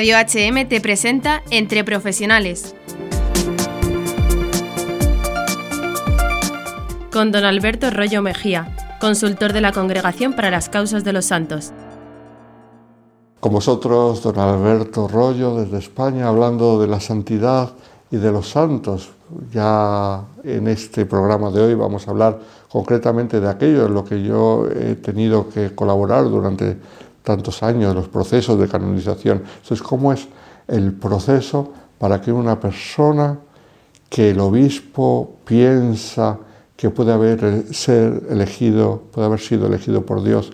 Radio HM te presenta Entre Profesionales. Con don Alberto Rollo Mejía, consultor de la Congregación para las Causas de los Santos. Con vosotros, don Alberto Rollo, desde España, hablando de la santidad y de los santos. Ya en este programa de hoy vamos a hablar concretamente de aquello en lo que yo he tenido que colaborar durante tantos años, los procesos de canonización. Entonces, ¿cómo es el proceso para que una persona que el obispo piensa que puede haber, ser elegido, puede haber sido elegido por Dios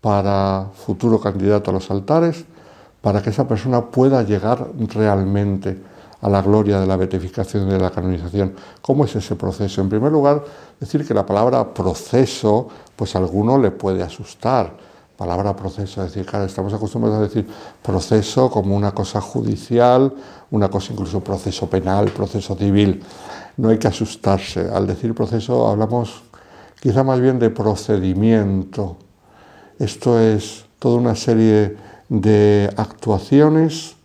para futuro candidato a los altares, para que esa persona pueda llegar realmente a la gloria de la beatificación y de la canonización. ¿Cómo es ese proceso? En primer lugar, decir que la palabra proceso, pues a alguno le puede asustar. Palabra proceso, es decir, claro, estamos acostumbrados a decir proceso como una cosa judicial, una cosa incluso proceso penal, proceso civil. No hay que asustarse. Al decir proceso hablamos quizá más bien de procedimiento. Esto es toda una serie de actuaciones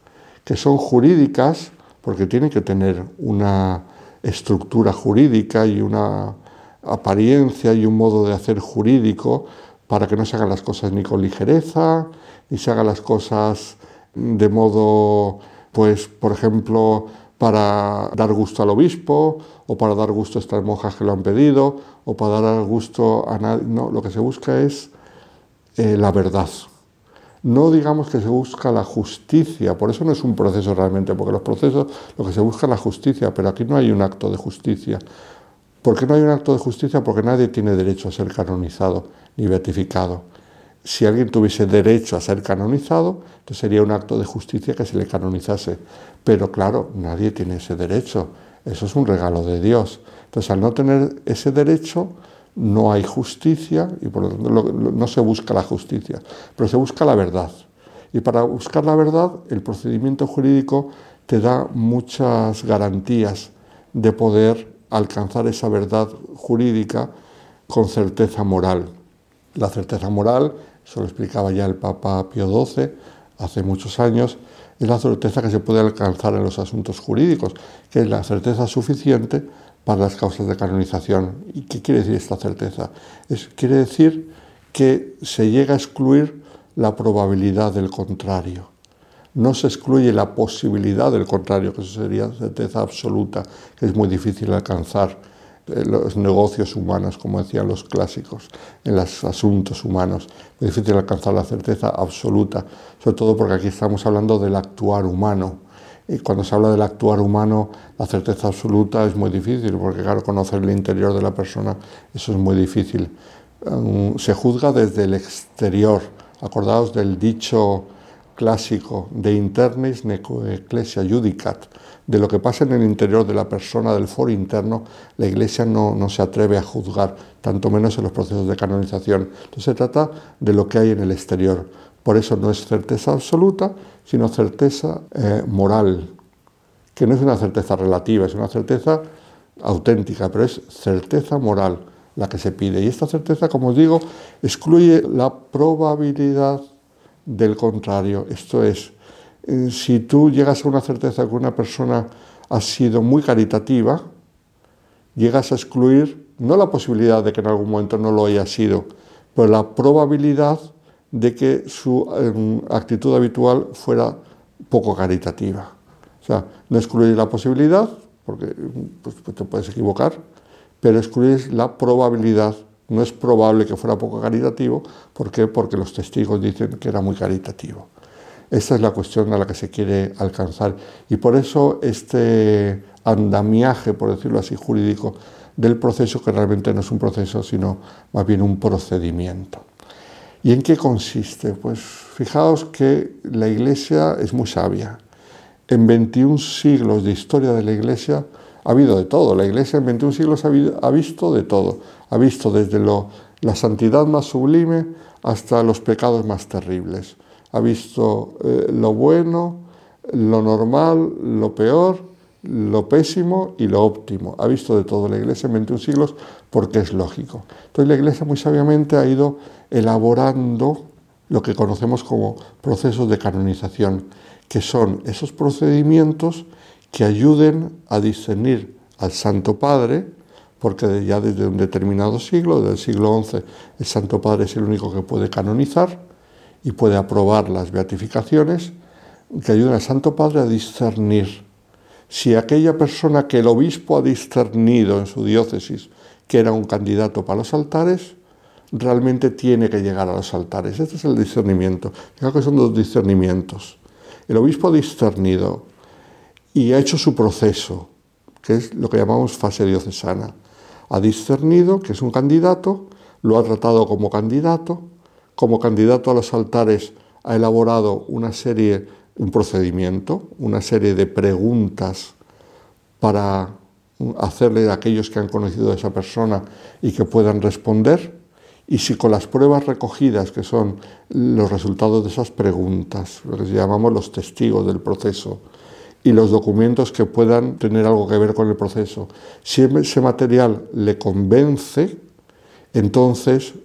que son jurídicas, porque tienen que tener una estructura jurídica y una apariencia y un modo de hacer jurídico para que no se hagan las cosas ni con ligereza, ni se hagan las cosas de modo, pues, por ejemplo, para dar gusto al obispo o para dar gusto a estas monjas que lo han pedido o para dar gusto a nadie. No, lo que se busca es eh, la verdad. No digamos que se busca la justicia, por eso no es un proceso realmente, porque los procesos lo que se busca es la justicia, pero aquí no hay un acto de justicia. ¿Por qué no hay un acto de justicia? Porque nadie tiene derecho a ser canonizado ni beatificado. Si alguien tuviese derecho a ser canonizado, entonces sería un acto de justicia que se le canonizase. Pero claro, nadie tiene ese derecho. Eso es un regalo de Dios. Entonces, al no tener ese derecho, no hay justicia y por lo tanto no se busca la justicia, pero se busca la verdad. Y para buscar la verdad, el procedimiento jurídico te da muchas garantías de poder alcanzar esa verdad jurídica con certeza moral. La certeza moral, eso lo explicaba ya el Papa Pío XII hace muchos años, es la certeza que se puede alcanzar en los asuntos jurídicos, que es la certeza suficiente para las causas de canonización. ¿Y qué quiere decir esta certeza? Es, quiere decir que se llega a excluir la probabilidad del contrario. No se excluye la posibilidad del contrario, que eso sería certeza absoluta, que es muy difícil alcanzar en los negocios humanos, como decían los clásicos, en los asuntos humanos. Muy difícil alcanzar la certeza absoluta, sobre todo porque aquí estamos hablando del actuar humano, y cuando se habla del actuar humano, la certeza absoluta es muy difícil, porque claro, conocer el interior de la persona, eso es muy difícil. Um, se juzga desde el exterior. Acordaos del dicho clásico de internis neco ecclesia judicat, de lo que pasa en el interior de la persona, del foro interno, la Iglesia no, no, se atreve a juzgar, tanto menos en los procesos de canonización. Entonces se trata de lo que hay en el exterior. Por eso no es certeza absoluta, sino certeza eh, moral, que no es una certeza relativa, es una certeza auténtica, pero es certeza moral la que se pide. Y esta certeza, como os digo, excluye la probabilidad del contrario. Esto es, eh, si tú llegas a una certeza que una persona ha sido muy caritativa, llegas a excluir no la posibilidad de que en algún momento no lo haya sido, pero la probabilidad de que su em, actitud habitual fuera poco caritativa. O sea, no excluir la posibilidad, porque pues, te puedes equivocar, pero excluir la probabilidad. No es probable que fuera poco caritativo, ¿por qué? Porque los testigos dicen que era muy caritativo. Esta es la cuestión a la que se quiere alcanzar. Y por eso este andamiaje, por decirlo así, jurídico del proceso, que realmente no es un proceso, sino más bien un procedimiento. ¿Y en qué consiste? Pues fijaos que la Iglesia es muy sabia. En 21 siglos de historia de la Iglesia ha habido de todo. La Iglesia en 21 siglos ha, visto de todo. Ha visto desde la santidad más sublime hasta los pecados más terribles. Ha visto eh, lo bueno, lo normal, lo peor, lo pésimo y lo óptimo. Ha visto de todo la Iglesia en 21 siglos porque es lógico. Entonces la Iglesia muy sabiamente ha ido elaborando lo que conocemos como procesos de canonización, que son esos procedimientos que ayuden a discernir al Santo Padre, porque ya desde un determinado siglo, desde el siglo XI, el Santo Padre es el único que puede canonizar y puede aprobar las beatificaciones, que ayuden al Santo Padre a discernir si aquella persona que el obispo ha discernido en su diócesis que era un candidato para los altares, realmente tiene que llegar a los altares. Este es el discernimiento. Creo que son dos discernimientos. El obispo ha discernido y ha hecho su proceso, que es lo que llamamos fase diocesana. Ha discernido que es un candidato, lo ha tratado como candidato, como candidato a los altares ha elaborado una serie, un procedimiento, una serie de preguntas para hacerle a aquellos que han conocido a esa persona y que puedan responder. Y si con las pruebas recogidas, que son los resultados de esas preguntas, lo que llamamos los testigos del proceso, y los documentos que puedan tener algo que ver con el proceso, si ese material le convence, entonces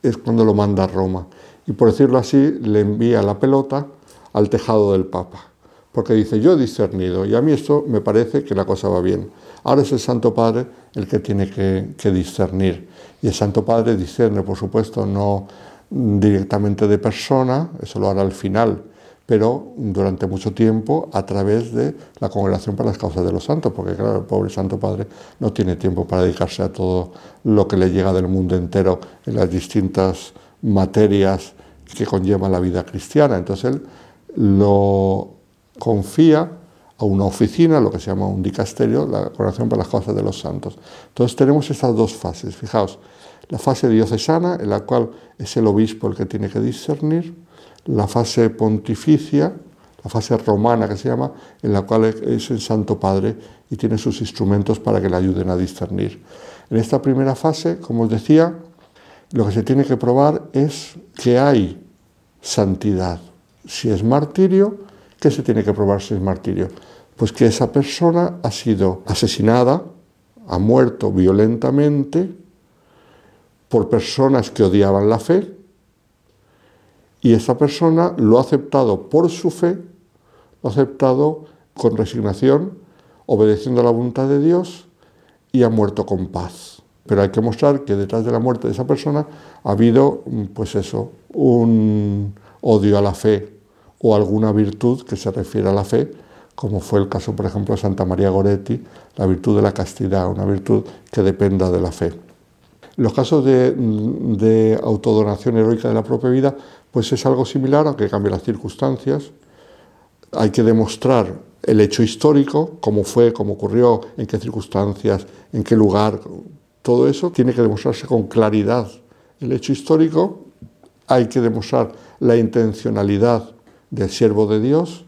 es cuando lo manda a Roma. Y por decirlo así, le envía la pelota al tejado del Papa, porque dice, yo he discernido, y a mí esto me parece que la cosa va bien. Ahora es el Santo Padre el que tiene que, discernir. Y el Santo Padre discierne, por supuesto, no directamente de persona, eso lo hará al final, pero durante mucho tiempo a través de la Congregación para las Causas de los Santos, porque claro, el pobre Santo Padre no tiene tiempo para dedicarse a todo lo que le llega del mundo entero en las distintas materias que conllevan la vida cristiana. Entonces él lo confía a una oficina, lo que se llama un dicasterio, la Congregación para las Causas de los Santos. Entonces tenemos estas dos fases, fijaos, la fase diocesana, en la cual es el obispo el que tiene que discernir, la fase pontificia, la fase romana que se llama, en la cual es el Santo Padre y tiene sus instrumentos para que le ayuden a discernir. En esta primera fase, como os decía, lo que se tiene que probar es que hay santidad. Si es martirio, ¿qué se tiene que probar si es martirio? Pues que esa persona ha sido asesinada, ha muerto violentamente por personas que odiaban la fe y esa persona lo ha aceptado por su fe, lo ha aceptado con resignación, obedeciendo a la voluntad de Dios y ha muerto con paz. Pero hay que mostrar que detrás de la muerte de esa persona ha habido, pues eso, un odio a la fe o alguna virtud que se refiere a la fe como fue el caso, por ejemplo, de Santa María Goretti, la virtud de la castidad, una virtud que dependa de la fe. Los casos de, autodonación heroica de la propia vida, pues es algo similar, aunque cambie las circunstancias. Hay que demostrar el hecho histórico, cómo fue, cómo ocurrió, en qué circunstancias, en qué lugar, todo eso tiene que demostrarse con claridad. El hecho histórico, hay que demostrar la intencionalidad del siervo de Dios,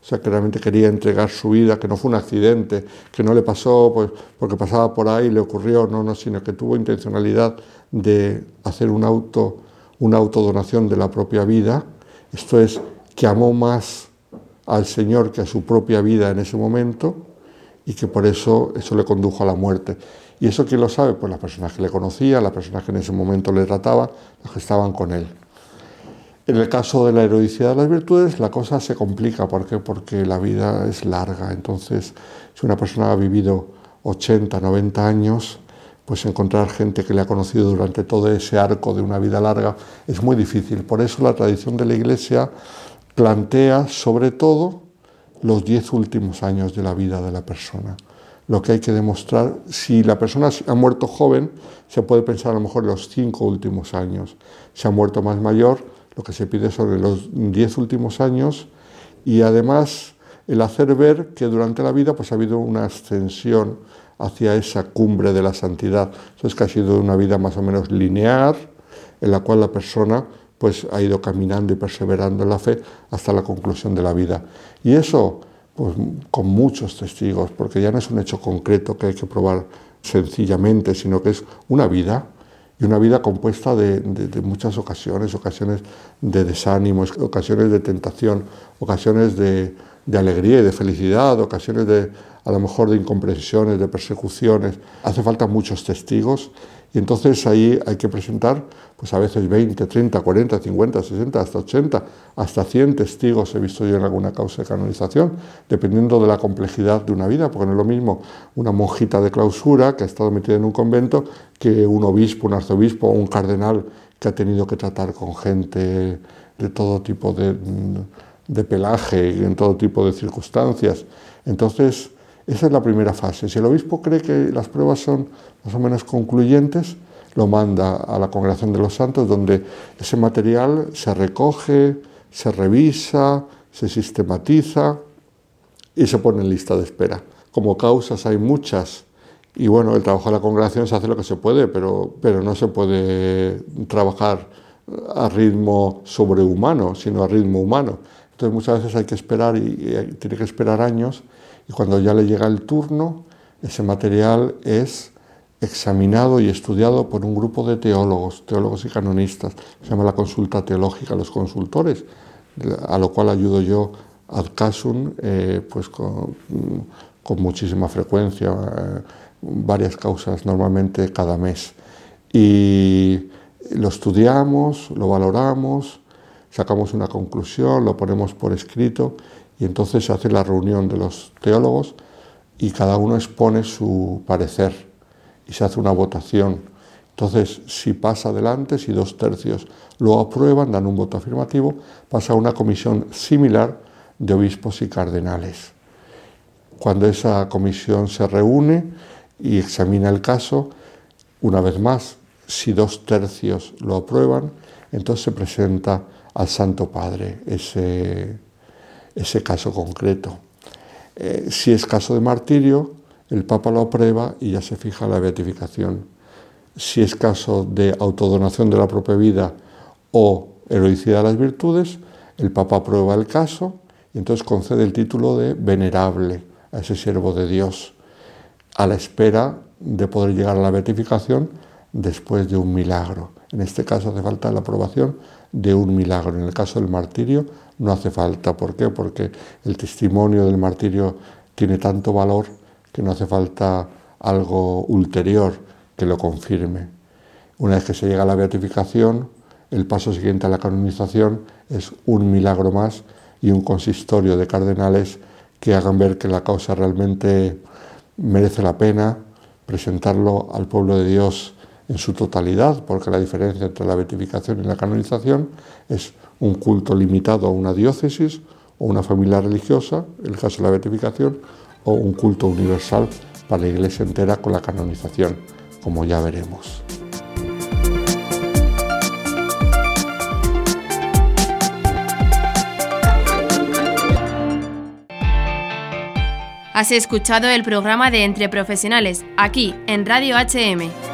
o sea, que realmente quería entregar su vida, que no fue un accidente, que no le pasó pues, porque pasaba por ahí y le ocurrió, no, no, sino que tuvo intencionalidad de hacer un auto, una autodonación de la propia vida. Esto es, que amó más al Señor que a su propia vida en ese momento y que por eso eso le condujo a la muerte. ¿Y eso quién lo sabe? Pues las personas que le conocían, las personas que en ese momento le trataban, los que estaban con él. En el caso de la heroicidad de las virtudes, la cosa se complica. ¿Por qué? Porque la vida es larga. Entonces, si una persona ha vivido 80, 90 años, pues encontrar gente que le ha conocido durante todo ese arco de una vida larga es muy difícil. Por eso la tradición de la Iglesia plantea sobre todo los diez últimos años de la vida de la persona. Lo que hay que demostrar, si la persona ha muerto joven, se puede pensar a lo mejor los cinco últimos años. Si ha muerto más mayor, lo que se pide sobre los diez últimos años y además el hacer ver que durante la vida pues, ha habido una ascensión hacia esa cumbre de la santidad. Entonces que ha sido una vida más o menos lineal, en la cual la persona pues, ha ido caminando y perseverando en la fe hasta la conclusión de la vida. Y eso pues, con muchos testigos, porque ya no es un hecho concreto que hay que probar sencillamente, sino que es una vida y una vida compuesta de, muchas ocasiones, ocasiones de desánimo, ocasiones de tentación, ocasiones de, de alegría y de felicidad, ocasiones de, a lo mejor de incomprensiones, de persecuciones. Hace falta muchos testigos y entonces ahí hay que presentar, pues a veces 20, 30, 40, 50, 60, hasta 80, hasta 100 testigos he visto yo en alguna causa de canonización, dependiendo de la complejidad de una vida, porque no es lo mismo una monjita de clausura que ha estado metida en un convento que un obispo, un arzobispo o un cardenal que ha tenido que tratar con gente de todo tipo de, de pelaje y en todo tipo de circunstancias. Entonces, esa es la primera fase. Si el obispo cree que las pruebas son más o menos concluyentes, lo manda a la congregación de los santos, donde ese material se recoge, se revisa, se sistematiza y se pone en lista de espera. Como causas hay muchas y bueno, el trabajo de la congregación se hace lo que se puede, pero, pero no se puede trabajar a ritmo sobrehumano, sino a ritmo humano. Entonces muchas veces hay que esperar y tiene que esperar años y cuando ya le llega el turno, ese material es examinado y estudiado por un grupo de teólogos, teólogos y canonistas. Se llama la consulta teológica, los consultores, a lo cual ayudo yo ad casum, eh, pues con, muchísima frecuencia, eh, varias causas, normalmente cada mes. Y lo estudiamos, lo valoramos, sacamos una conclusión, lo ponemos por escrito y entonces se hace la reunión de los teólogos y cada uno expone su parecer y se hace una votación. Entonces, si pasa adelante, si dos tercios lo aprueban, dan un voto afirmativo, pasa a una comisión similar de obispos y cardenales. Cuando esa comisión se reúne y examina el caso, una vez más, si dos tercios lo aprueban, entonces se presenta al Santo Padre ese ese caso concreto. Eh, si es caso de martirio, el Papa lo aprueba y ya se fija la beatificación. Si es caso de autodonación de la propia vida o heroicidad de las virtudes, el Papa aprueba el caso y entonces concede el título de venerable a ese siervo de Dios, a la espera de poder llegar a la beatificación después de un milagro. En este caso hace falta la aprobación de un milagro. En el caso del martirio no hace falta. ¿Por qué? Porque el testimonio del martirio tiene tanto valor que no hace falta algo ulterior que lo confirme. Una vez que se llega a la beatificación, el paso siguiente a la canonización es un milagro más y un consistorio de cardenales que hagan ver que la causa realmente merece la pena presentarlo al pueblo de Dios en su totalidad, porque la diferencia entre la beatificación y la canonización es un culto limitado a una diócesis o una familia religiosa, el caso de la beatificación, o un culto universal para la iglesia entera con la canonización, como ya veremos. Has escuchado el programa de Entre Profesionales, aquí en Radio HM.